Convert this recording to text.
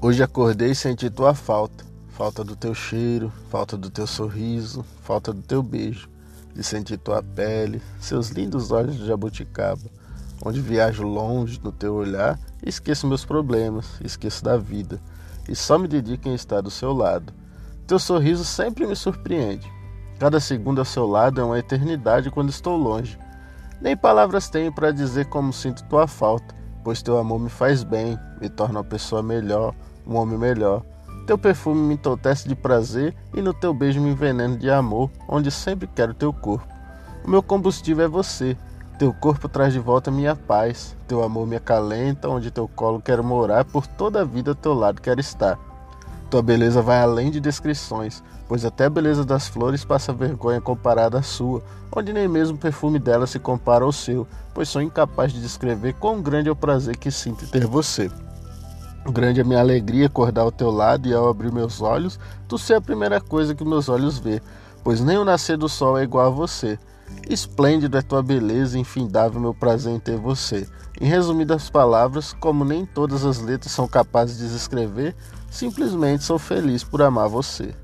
Hoje acordei e senti tua falta. Falta do teu cheiro, falta do teu sorriso, falta do teu beijo, de sentir tua pele, seus lindos olhos de jabuticaba, onde viajo longe no teu olhar e esqueço meus problemas, esqueço da vida e só me dedico em estar do seu lado. Teu sorriso sempre me surpreende. Cada segundo ao seu lado é uma eternidade quando estou longe. Nem palavras tenho para dizer como sinto tua falta, pois teu amor me faz bem, me torna uma pessoa melhor um homem melhor. Teu perfume me entorpece de prazer e no teu beijo me enveneno de amor, onde sempre quero teu corpo. O meu combustível é você. Teu corpo traz de volta minha paz. Teu amor me acalenta, onde teu colo quero morar, por toda a vida teu lado quero estar. Tua beleza vai além de descrições, pois até a beleza das flores passa vergonha comparada à sua, onde nem mesmo o perfume dela se compara ao seu, pois sou incapaz de descrever quão grande é o prazer que sinto em ter você. Grande é minha alegria acordar ao teu lado e ao abrir meus olhos, tu ser a primeira coisa que meus olhos vê, pois nem o nascer do sol é igual a você. Esplêndido é tua beleza, infindável meu prazer em ter você. Em resumidas palavras, como nem todas as letras são capazes de descrever, simplesmente sou feliz por amar você.